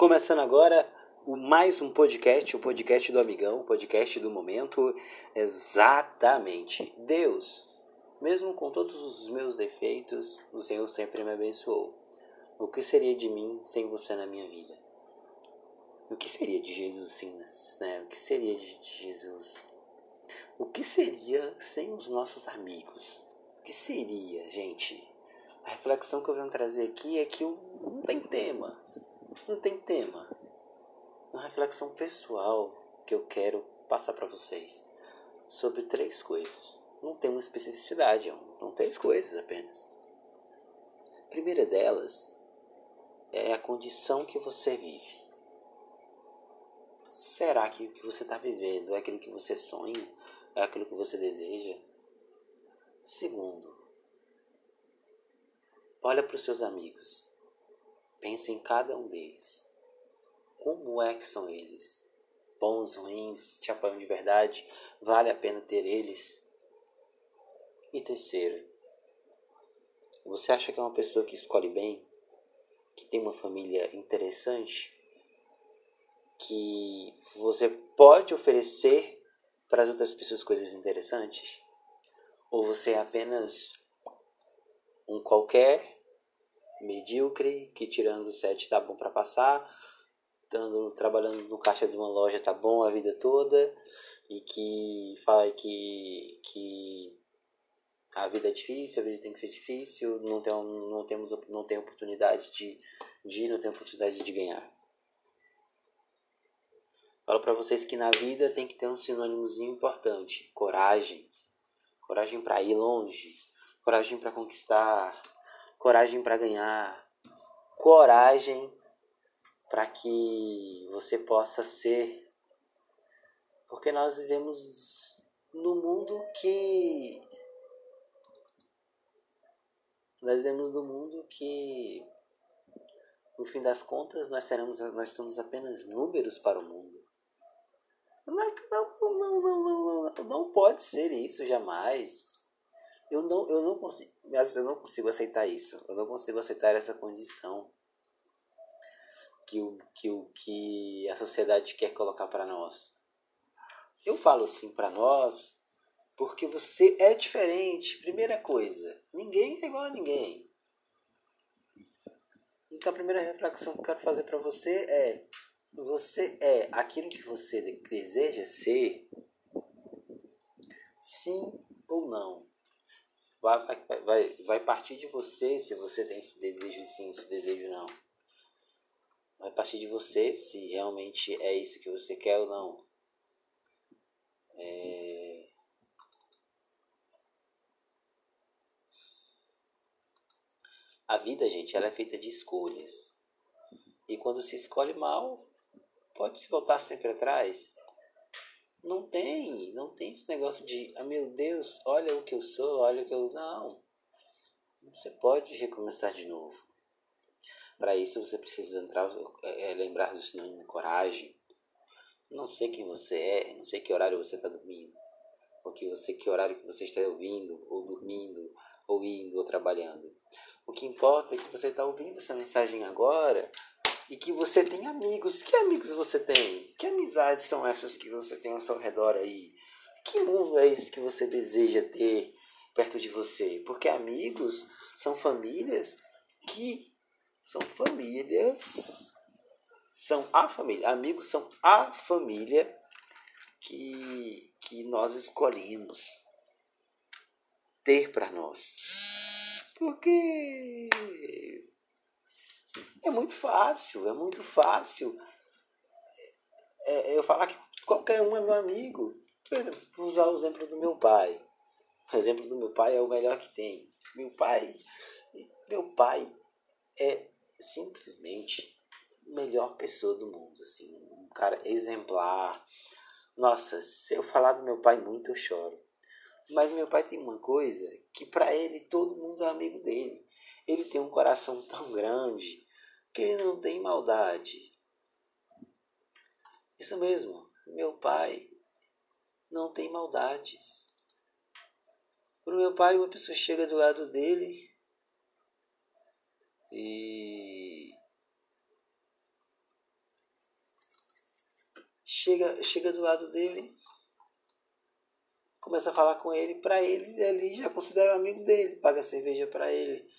Começando agora o mais um podcast, o podcast do amigão, o podcast do momento. Exatamente. Deus, mesmo com todos os meus defeitos, o Senhor sempre me abençoou. O que seria de mim sem você na minha vida? O que seria de Jesus sim, né? O que seria de Jesus? O que seria sem os nossos amigos? O que seria, gente? A reflexão que eu venho trazer aqui é que não tem tema não tem tema. Uma reflexão pessoal que eu quero passar para vocês sobre três coisas. Não tem uma especificidade, não três coisas apenas. A primeira delas é a condição que você vive. Será que o que você está vivendo é aquilo que você sonha? É aquilo que você deseja? Segundo, olha para os seus amigos. Pense em cada um deles. Como é que são eles? Bons, ruins, te apoiam de verdade? Vale a pena ter eles? E terceiro, você acha que é uma pessoa que escolhe bem? Que tem uma família interessante? Que você pode oferecer para as outras pessoas coisas interessantes? Ou você é apenas um qualquer medíocre, que tirando 7 tá bom para passar, trabalhando no caixa de uma loja tá bom a vida toda e que fala que que a vida é difícil, a vida tem que ser difícil, não tem não temos não tem oportunidade de de não tem oportunidade de ganhar. Falo para vocês que na vida tem que ter um sinônimozinho importante, coragem. Coragem para ir longe, coragem para conquistar, coragem para ganhar, coragem para que você possa ser. Porque nós vivemos no mundo que. Nós vivemos no mundo que, no fim das contas, nós, seremos, nós somos apenas números para o mundo. Não, não, não, não, não, não pode ser isso jamais. Eu não, eu não consigo, eu não consigo aceitar isso. Eu não consigo aceitar essa condição que o que, o, que a sociedade quer colocar para nós. Eu falo assim para nós porque você é diferente. Primeira coisa, ninguém é igual a ninguém. Então a primeira reflexão que eu quero fazer para você é: você é aquilo que você deseja ser? Sim ou não? Vai, vai, vai, partir de você se você tem esse desejo sim, esse desejo não. Vai partir de você se realmente é isso que você quer ou não. É... A vida, gente, ela é feita de escolhas. E quando se escolhe mal, pode se voltar sempre atrás. Não tem, não tem esse negócio de, ah meu Deus, olha o que eu sou, olha o que eu. Não. Você pode recomeçar de novo. Para isso você precisa entrar, é, é, lembrar do sinônimo coragem. Não sei quem você é, não sei que horário você está dormindo, ou que você que horário que você está ouvindo, ou dormindo, ou indo, ou trabalhando. O que importa é que você está ouvindo essa mensagem agora e que você tem amigos. Que amigos você tem? Que amizades são essas que você tem ao seu redor aí? Que mundo é esse que você deseja ter perto de você? Porque amigos são famílias que são famílias são a família, amigos são a família que que nós escolhemos ter para nós. Porque é muito fácil, é muito fácil é, é, eu falar que qualquer um é meu amigo. Por exemplo, vou usar o exemplo do meu pai. O exemplo do meu pai é o melhor que tem. Meu pai, meu pai é simplesmente a melhor pessoa do mundo, assim, um cara exemplar. Nossa, se eu falar do meu pai muito eu choro. Mas meu pai tem uma coisa que para ele todo mundo é amigo dele. Ele tem um coração tão grande que ele não tem maldade. Isso mesmo, meu pai não tem maldades. Para o meu pai, uma pessoa chega do lado dele e chega, chega do lado dele, começa a falar com ele, para ele ali já considera um amigo dele, paga cerveja para ele.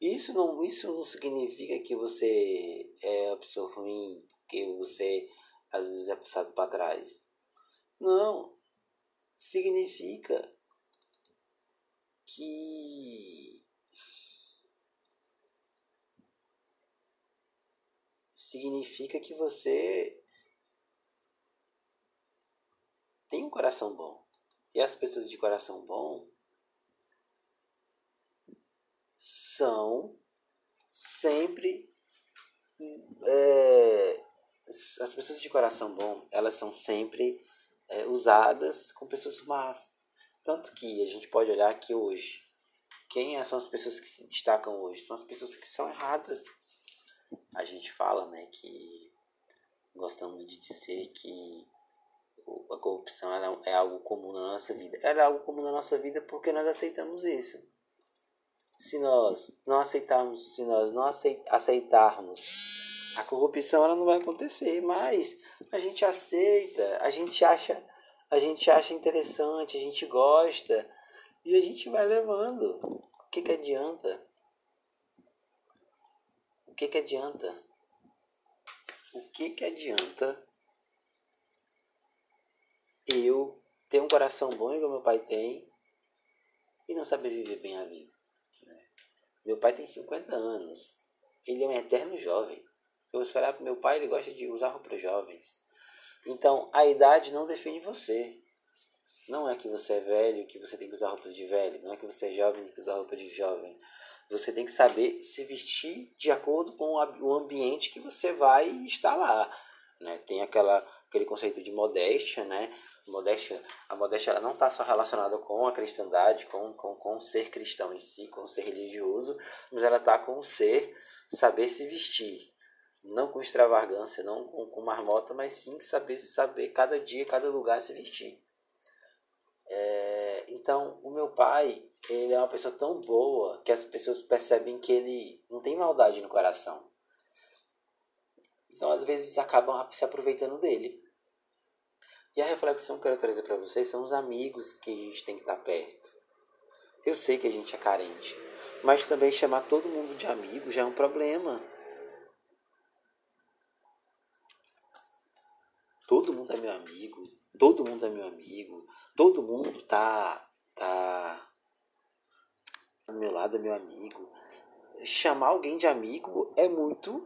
Isso não, isso não significa que você é uma pessoa ruim, que você às vezes é passado para trás. Não. Significa que significa que você tem um coração bom. E as pessoas de coração bom são sempre é, as pessoas de coração bom elas são sempre é, usadas com pessoas más. Tanto que a gente pode olhar que hoje quem são as pessoas que se destacam hoje? São as pessoas que são erradas. A gente fala né que gostamos de dizer que a corrupção é algo comum na nossa vida. Ela é algo comum na nossa vida porque nós aceitamos isso se nós não aceitarmos, se nós não aceitarmos, a corrupção ela não vai acontecer, mas a gente aceita, a gente acha, a gente acha interessante, a gente gosta e a gente vai levando. O que que adianta? O que que adianta? O que que adianta eu ter um coração bom igual meu pai tem e não saber viver bem a vida? Meu pai tem 50 anos. Ele é um eterno jovem. Se você olhar para meu pai, ele gosta de usar roupas jovens. Então, a idade não define você. Não é que você é velho que você tem que usar roupas de velho. Não é que você é jovem que tem que usar roupa de jovem. Você tem que saber se vestir de acordo com o ambiente que você vai estar lá. Né? Tem aquela, aquele conceito de modéstia, né? modéstia, a modéstia ela não está só relacionada com a cristandade, com, com, com o ser cristão em si, com o ser religioso, mas ela está com o ser saber se vestir. Não com extravagância, não com, com marmota, mas sim saber, saber cada dia, cada lugar se vestir. É, então, o meu pai, ele é uma pessoa tão boa que as pessoas percebem que ele não tem maldade no coração. Então, às vezes, acabam se aproveitando dele. E a reflexão que eu quero trazer para vocês são os amigos que a gente tem que estar perto. Eu sei que a gente é carente, mas também chamar todo mundo de amigo já é um problema. Todo mundo é meu amigo, todo mundo é meu amigo, todo mundo tá tá do meu lado é meu amigo. Chamar alguém de amigo é muito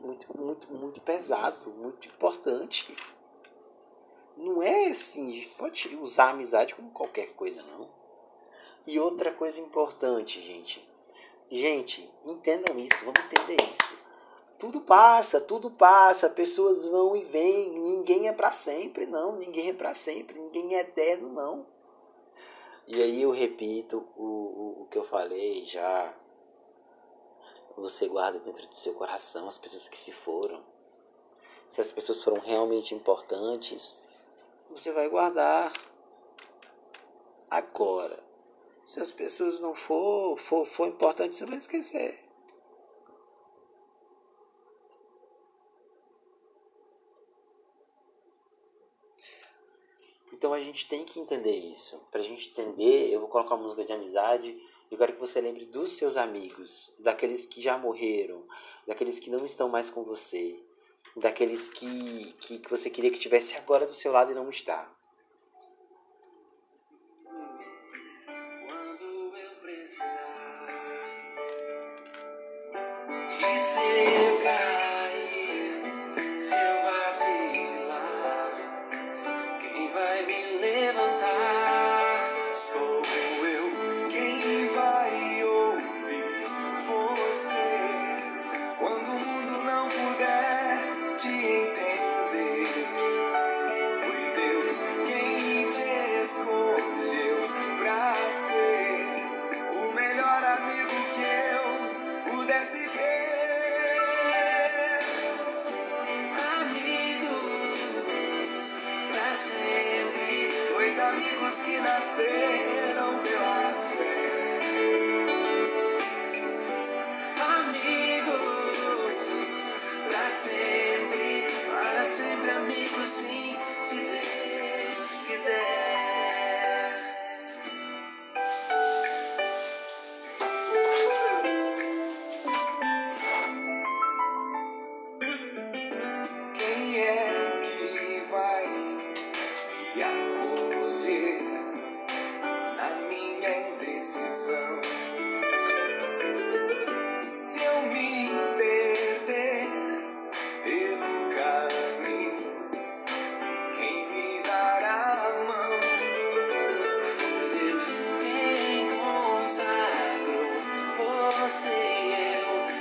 muito, muito, muito pesado, muito importante. Não é assim, a gente pode usar a amizade como qualquer coisa, não. E outra coisa importante, gente. Gente, entendam isso, vamos entender isso. Tudo passa, tudo passa, pessoas vão e vêm, ninguém é para sempre, não, ninguém é para sempre, ninguém é eterno, não. E aí eu repito o, o, o que eu falei já você guarda dentro do seu coração as pessoas que se foram. Se as pessoas foram realmente importantes, você vai guardar. Agora, se as pessoas não for, for, for importantes, você vai esquecer. Então a gente tem que entender isso. Para a gente entender, eu vou colocar uma música de amizade eu quero que você lembre dos seus amigos, daqueles que já morreram, daqueles que não estão mais com você, daqueles que, que, que você queria que estivesse agora do seu lado e não está.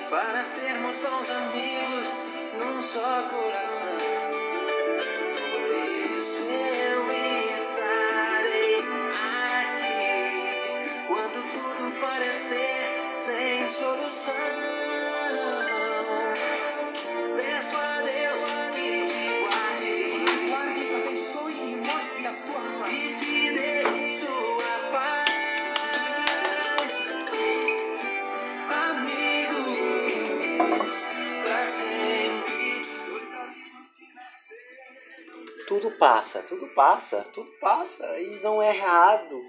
Para sermos bons amigos num só coração. Por isso eu estarei aqui quando tudo parecer sem solução. Peço a Deus que te guarde. Guarde, abençoe e mostre a sua E face. Passa, tudo passa, tudo passa. E não é errado.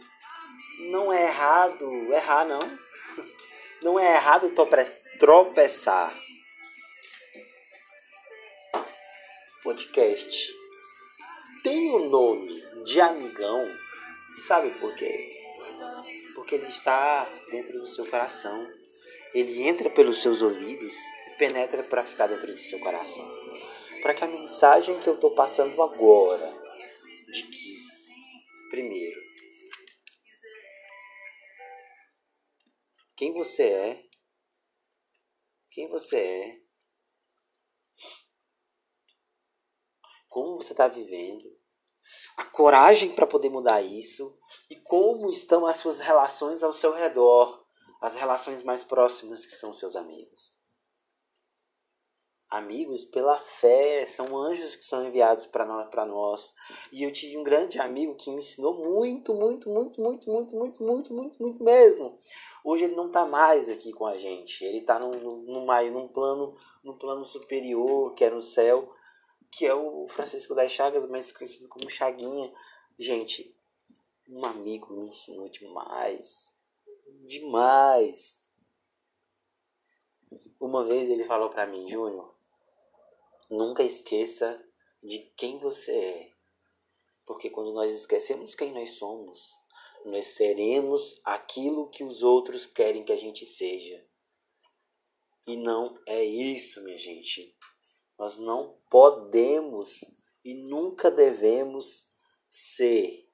Não é errado errar, não. Não é errado tropeçar. Podcast tem o nome de amigão. Sabe por quê? Porque ele está dentro do seu coração. Ele entra pelos seus ouvidos e penetra para ficar dentro do seu coração. Para que a mensagem que eu estou passando agora, de que, primeiro, quem você é, quem você é, como você está vivendo, a coragem para poder mudar isso e como estão as suas relações ao seu redor, as relações mais próximas que são seus amigos. Amigos pela fé, são anjos que são enviados para nós, para nós. E eu tive um grande amigo que me ensinou muito, muito, muito, muito, muito, muito, muito, muito, muito mesmo. Hoje ele não está mais aqui com a gente. Ele está num, num, num, plano, num plano superior, que é no céu, que é o Francisco das Chagas, mais conhecido como Chaguinha. Gente, um amigo me ensinou demais. Demais. Uma vez ele falou para mim, Júnior, nunca esqueça de quem você é. Porque quando nós esquecemos quem nós somos, nós seremos aquilo que os outros querem que a gente seja. E não é isso, minha gente. Nós não podemos e nunca devemos ser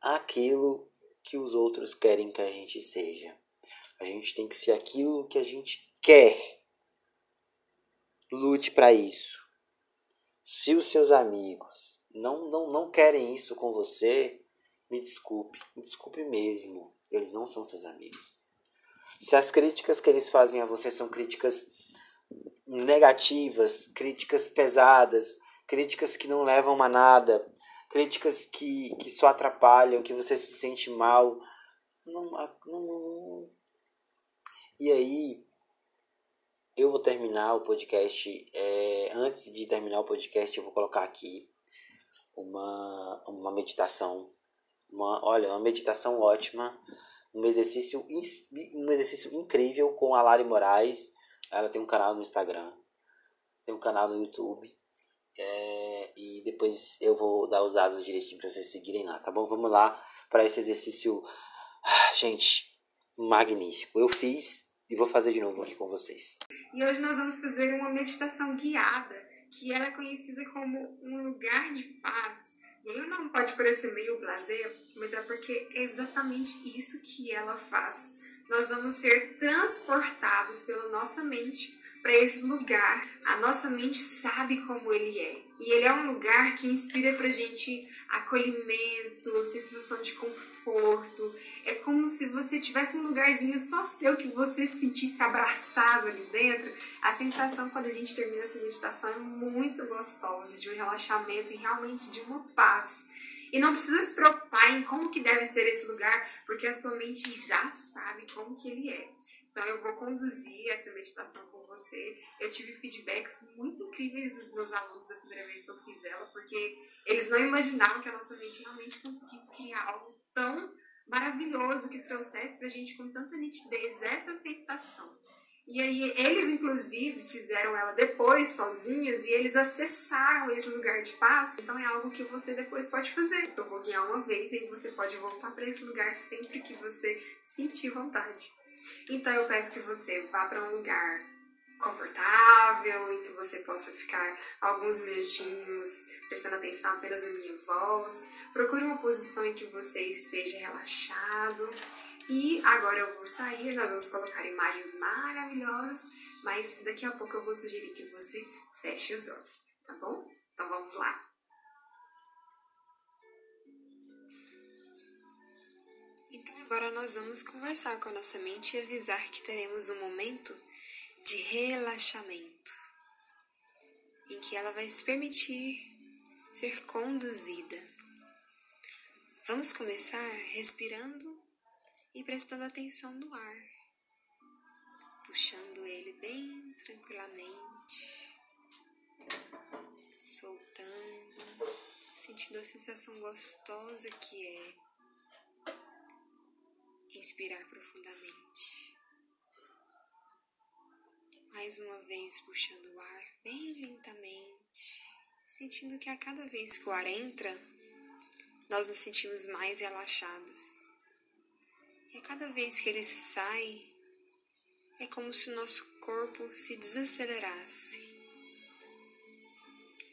aquilo que os outros querem que a gente seja. A gente tem que ser aquilo que a gente quer. Lute para isso. Se os seus amigos não, não, não querem isso com você, me desculpe, me desculpe mesmo. Eles não são seus amigos. Se as críticas que eles fazem a você são críticas negativas, críticas pesadas, críticas que não levam a nada, críticas que, que só atrapalham, que você se sente mal. Não, não, não. E aí, eu vou terminar o podcast. É, antes de terminar o podcast, eu vou colocar aqui uma, uma meditação. Uma, olha, uma meditação ótima. Um exercício, um exercício incrível com a Lari Moraes. Ela tem um canal no Instagram, tem um canal no YouTube. É, e depois eu vou dar os dados direitinho para vocês seguirem lá, tá bom? Vamos lá para esse exercício, gente, magnífico. Eu fiz e vou fazer de novo aqui com vocês. E hoje nós vamos fazer uma meditação guiada, que ela é conhecida como um lugar de paz. E aí o nome pode parecer meio blasé, mas é porque é exatamente isso que ela faz. Nós vamos ser transportados pela nossa mente para esse lugar. A nossa mente sabe como ele é. E ele é um lugar que inspira pra gente acolhimento, sensação de conforto. É como se você tivesse um lugarzinho só seu que você se sentisse abraçado ali dentro. A sensação quando a gente termina essa meditação é muito gostosa, de um relaxamento e realmente de uma paz. E não precisa se preocupar em como que deve ser esse lugar, porque a sua mente já sabe como que ele é. Então eu vou conduzir essa meditação com você. Eu tive feedbacks muito incríveis dos meus alunos a primeira vez que eu fiz ela, porque eles não imaginavam que a nossa mente realmente conseguisse criar algo tão maravilhoso que trouxesse pra gente com tanta nitidez essa sensação. E aí eles, inclusive, fizeram ela depois sozinhos e eles acessaram esse lugar de paz. Então é algo que você depois pode fazer. Eu vou guiar uma vez e você pode voltar para esse lugar sempre que você sentir vontade. Então eu peço que você vá para um lugar confortável, em que você possa ficar alguns minutinhos prestando atenção apenas na minha voz. Procure uma posição em que você esteja relaxado. E agora eu vou sair, nós vamos colocar imagens maravilhosas mas daqui a pouco eu vou sugerir que você feche os olhos, tá bom? Então vamos lá. Então agora nós vamos conversar com a nossa mente e avisar que teremos um momento de relaxamento, em que ela vai se permitir ser conduzida. Vamos começar respirando e prestando atenção no ar, puxando ele bem tranquilamente, soltando, sentindo a sensação gostosa que é inspirar profundamente. Mais uma vez puxando o ar bem lentamente, sentindo que a cada vez que o ar entra, nós nos sentimos mais relaxados. E a cada vez que ele sai, é como se o nosso corpo se desacelerasse.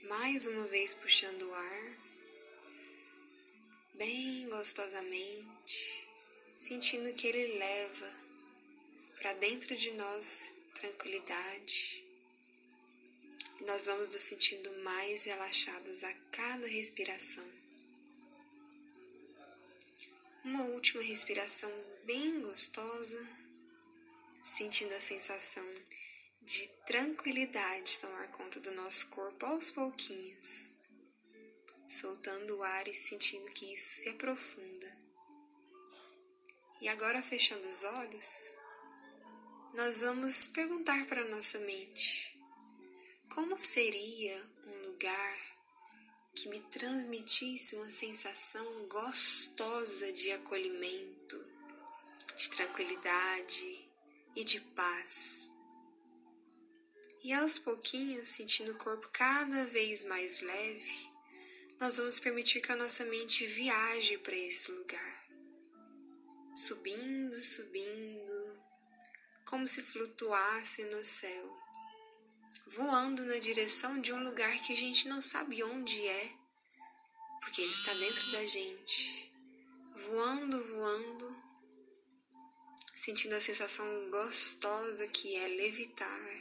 Mais uma vez puxando o ar, bem gostosamente, sentindo que ele leva para dentro de nós tranquilidade. E nós vamos nos sentindo mais relaxados a cada respiração. Uma última respiração bem gostosa, sentindo a sensação de tranquilidade tomar conta do nosso corpo aos pouquinhos, soltando o ar e sentindo que isso se aprofunda. E agora, fechando os olhos, nós vamos perguntar para nossa mente: como seria um lugar que me transmitisse uma sensação gostosa de acolhimento, de tranquilidade e de paz? E aos pouquinhos, sentindo o corpo cada vez mais leve, nós vamos permitir que a nossa mente viaje para esse lugar, subindo, subindo, como se flutuasse no céu, voando na direção de um lugar que a gente não sabe onde é, porque ele está dentro da gente, voando, voando, sentindo a sensação gostosa que é levitar,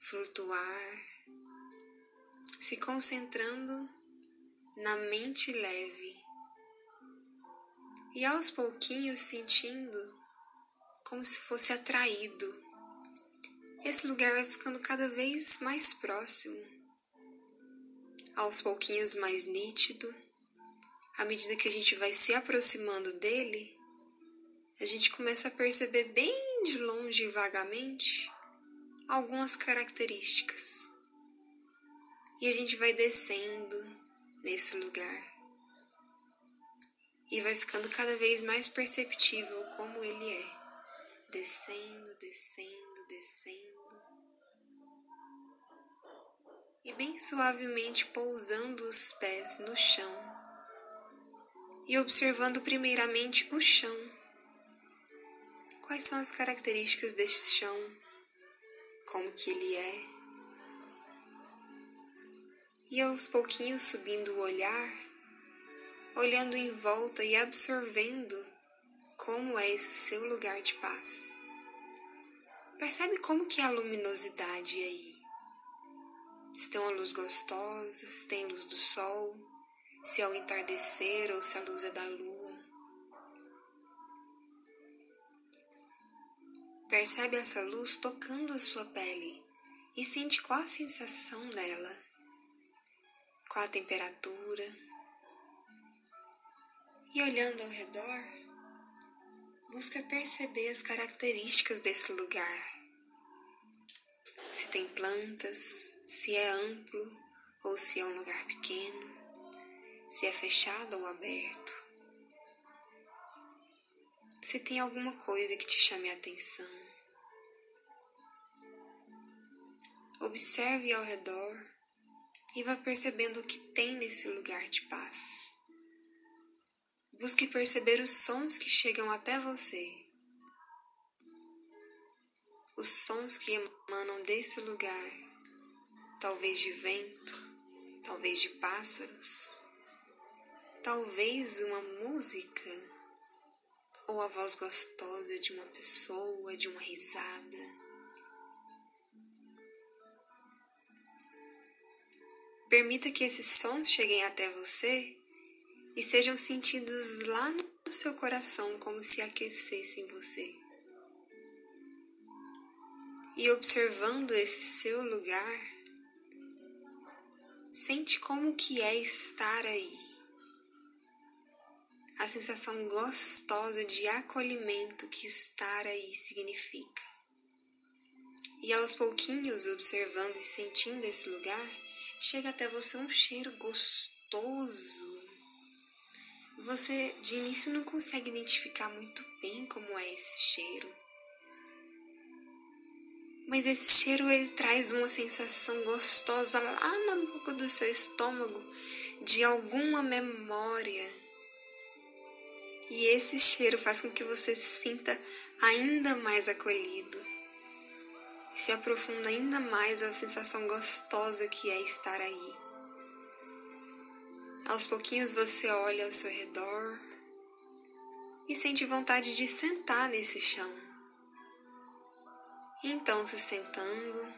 flutuar, se concentrando na mente leve e aos pouquinhos sentindo como se fosse atraído. Esse lugar vai ficando cada vez mais próximo, aos pouquinhos mais nítido. À medida que a gente vai se aproximando dele, a gente começa a perceber bem de longe e vagamente algumas características. E a gente vai descendo nesse lugar. E vai ficando cada vez mais perceptível como ele é. Descendo, descendo, descendo. E bem suavemente pousando os pés no chão. E observando primeiramente o chão. Quais são as características deste chão? Como que ele é? e aos pouquinhos subindo o olhar, olhando em volta e absorvendo como é esse seu lugar de paz. Percebe como que é a luminosidade aí? Tem uma luz gostosa, se tem luz do sol, se é o entardecer ou se a luz é da lua. Percebe essa luz tocando a sua pele e sente qual a sensação dela qual a temperatura. E olhando ao redor, busca perceber as características desse lugar. Se tem plantas, se é amplo ou se é um lugar pequeno, se é fechado ou aberto. Se tem alguma coisa que te chame a atenção. Observe ao redor e vá percebendo o que tem nesse lugar de paz. Busque perceber os sons que chegam até você, os sons que emanam desse lugar, talvez de vento, talvez de pássaros, talvez uma música ou a voz gostosa de uma pessoa, de uma risada. Permita que esses sons cheguem até você e sejam sentidos lá no seu coração como se aquecessem você. E observando esse seu lugar, sente como que é estar aí. A sensação gostosa de acolhimento que estar aí significa. E aos pouquinhos, observando e sentindo esse lugar, chega até você um cheiro gostoso. Você de início não consegue identificar muito bem como é esse cheiro. Mas esse cheiro ele traz uma sensação gostosa lá na boca do seu estômago de alguma memória. E esse cheiro faz com que você se sinta ainda mais acolhido se aprofunda ainda mais a sensação gostosa que é estar aí. Aos pouquinhos você olha ao seu redor e sente vontade de sentar nesse chão. Então, se sentando,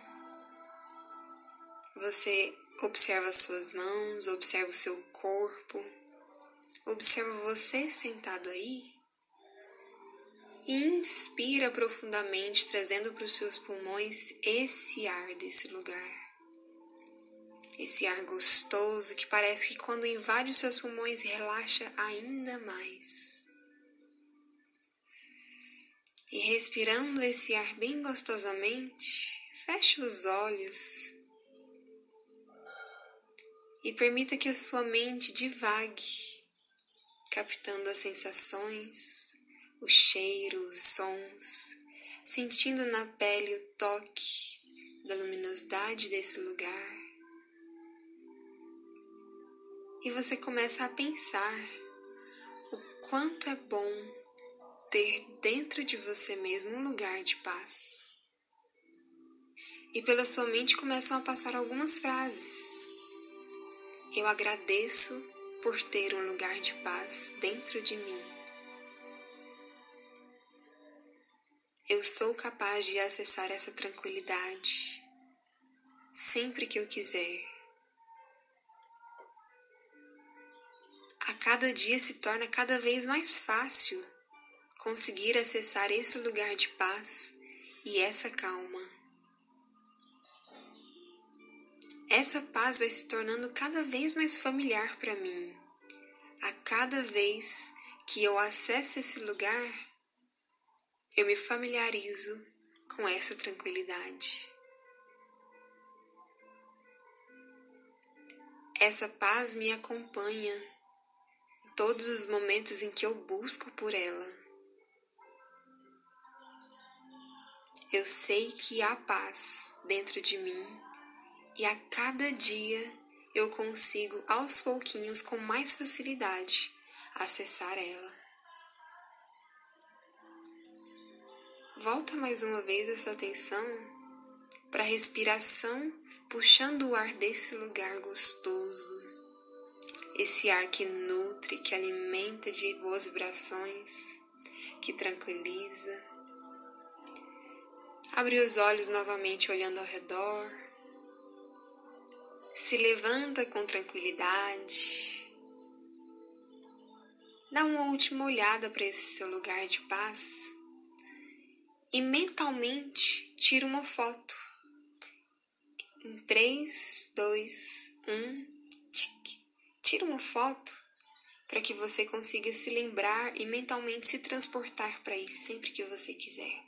você observa as suas mãos, observa o seu corpo, observa você sentado aí e inspira profundamente, trazendo para os seus pulmões esse ar desse lugar. Esse ar gostoso que parece que quando invade os seus pulmões relaxa ainda mais. E respirando esse ar bem gostosamente, feche os olhos e permita que a sua mente divague, captando as sensações, o cheiro, os sons, sentindo na pele o toque da luminosidade desse lugar. E você começa a pensar o quanto é bom ter dentro de você mesmo um lugar de paz. E pela sua mente começam a passar algumas frases. Eu agradeço por ter um lugar de paz dentro de mim. Eu sou capaz de acessar essa tranquilidade sempre que eu quiser. A cada dia se torna cada vez mais fácil conseguir acessar esse lugar de paz e essa calma. Essa paz vai se tornando cada vez mais familiar para mim. A cada vez que eu acesso esse lugar, eu me familiarizo com essa tranquilidade. Essa paz me acompanha todos os momentos em que eu busco por ela. Eu sei que há paz dentro de mim e a cada dia eu consigo aos pouquinhos com mais facilidade acessar ela. Volta mais uma vez a sua atenção para a respiração, puxando o ar desse lugar gostoso. Esse ar que nutre, que alimenta de boas vibrações, que tranquiliza. Abre os olhos novamente olhando ao redor. Se levanta com tranquilidade. Dá uma última olhada para esse seu lugar de paz e mentalmente tira uma foto. Em 3, 2, 1, tique. Tira uma foto para que você consiga se lembrar e mentalmente se transportar para aí sempre que você quiser.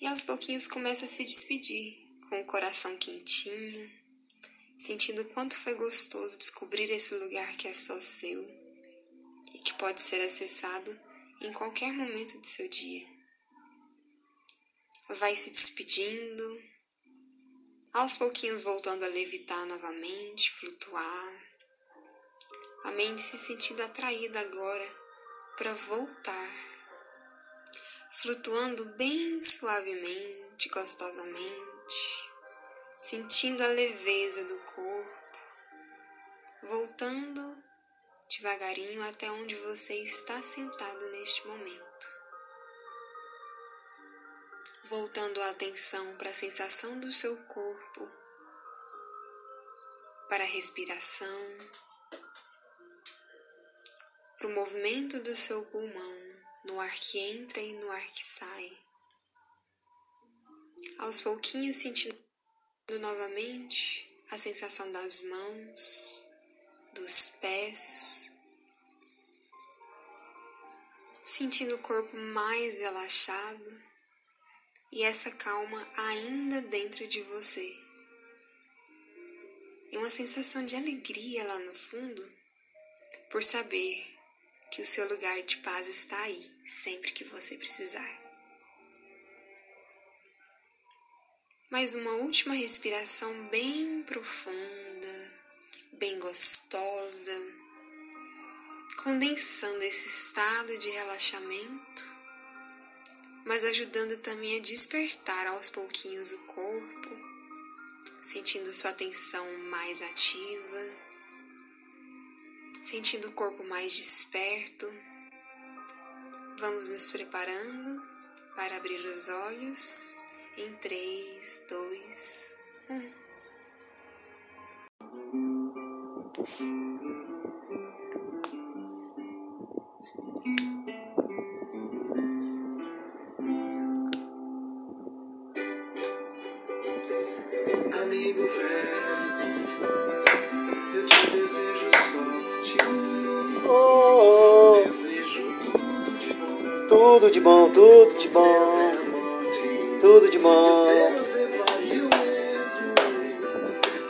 E aos pouquinhos começa a se despedir, com o coração quentinho, sentindo quanto foi gostoso descobrir esse lugar que é só seu e que pode ser acessado em qualquer momento do seu dia. Vai se despedindo, aos pouquinhos voltando a levitar novamente, flutuar. A mente se sentindo atraída agora para voltar, flutuando bem suavemente, gostosamente, sentindo a leveza do corpo, voltando devagarinho até onde você está sentado neste momento. Voltando a atenção para a sensação do seu corpo, respiração, para o movimento do seu pulmão no ar que entra e no ar que sai. Aos pouquinhos sentindo novamente a sensação das mãos, dos pés, sentindo o corpo mais relaxado e essa calma ainda dentro de você. E uma sensação de alegria lá no fundo por saber que o seu lugar de paz está aí sempre que você precisar. Mais uma última respiração bem profunda, bem gostosa, condensando esse estado de relaxamento, mas ajudando também a despertar aos pouquinhos o corpo, sentindo sua atenção mais ativa, sentindo o corpo mais desperto. Vamos nos preparando para abrir os olhos em 3, 2, 1. Tudo de bom, tudo de bom, tudo de bom.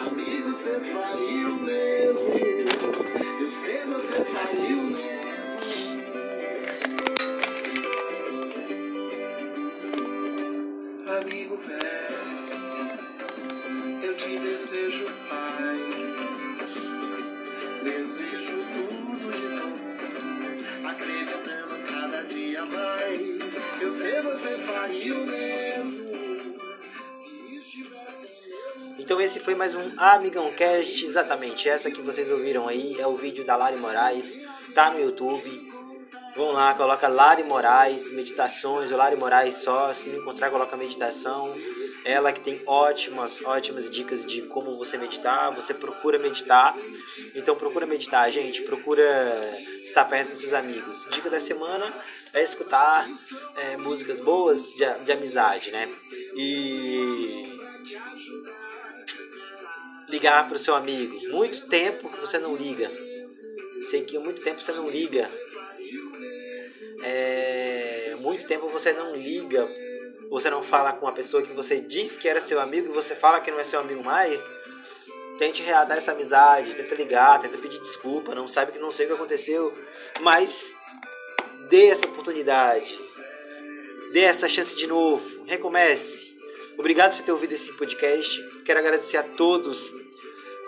Amigo, você faria o mesmo. Eu sei você faria o mesmo. Foi mais um Amigão Cast, exatamente. Essa que vocês ouviram aí é o vídeo da Lari Moraes, tá no YouTube. Vão lá, coloca Lari Moraes, meditações, ou Lari Moraes só, se não encontrar, coloca meditação. Ela que tem ótimas, ótimas dicas de como você meditar, você procura meditar. Então procura meditar, gente, procura estar perto dos seus amigos. Dica da semana é escutar é, músicas boas de, de amizade, né? E ligar para o seu amigo. Muito tempo que você não liga. Sei que muito tempo você não liga. É, muito tempo você não liga. Você não fala com a pessoa que você disse que era seu amigo e você fala que não é seu amigo mais. Tente reatar essa amizade, tenta ligar, tenta pedir desculpa, não sabe que não sei o que aconteceu, mas dê essa oportunidade. Dê essa chance de novo. Recomece. Obrigado por ter ouvido esse podcast. Quero agradecer a todos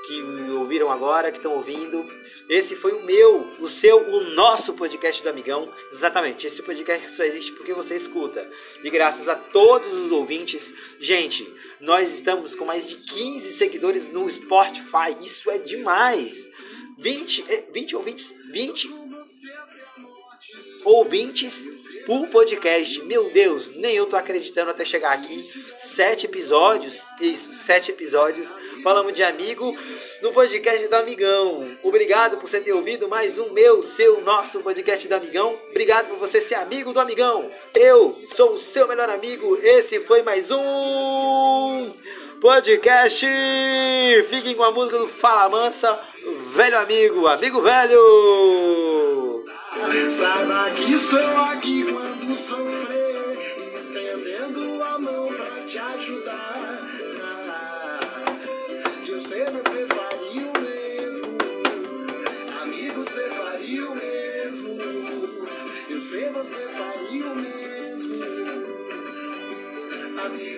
que ouviram agora, que estão ouvindo. Esse foi o meu, o seu, o nosso podcast do Amigão. Exatamente, esse podcast só existe porque você escuta. E graças a todos os ouvintes. Gente, nós estamos com mais de 15 seguidores no Spotify. Isso é demais. 20, eh, 20 ouvintes, 20 ouvintes por podcast. Meu Deus, nem eu tô acreditando até chegar aqui. Sete episódios, isso, sete episódios. Falamos de amigo no podcast do Amigão. Obrigado por você ter ouvido mais um meu, seu, nosso podcast do Amigão. Obrigado por você ser amigo do Amigão. Eu sou o seu melhor amigo. Esse foi mais um podcast. Fiquem com a música do Fala Mansa, velho amigo, amigo velho. Saiba que estou aqui quando sofrer, estendendo a mão pra te ajudar. Eu sei você faria o mesmo, amigo, você faria o mesmo. Eu sei você faria o mesmo, amigo.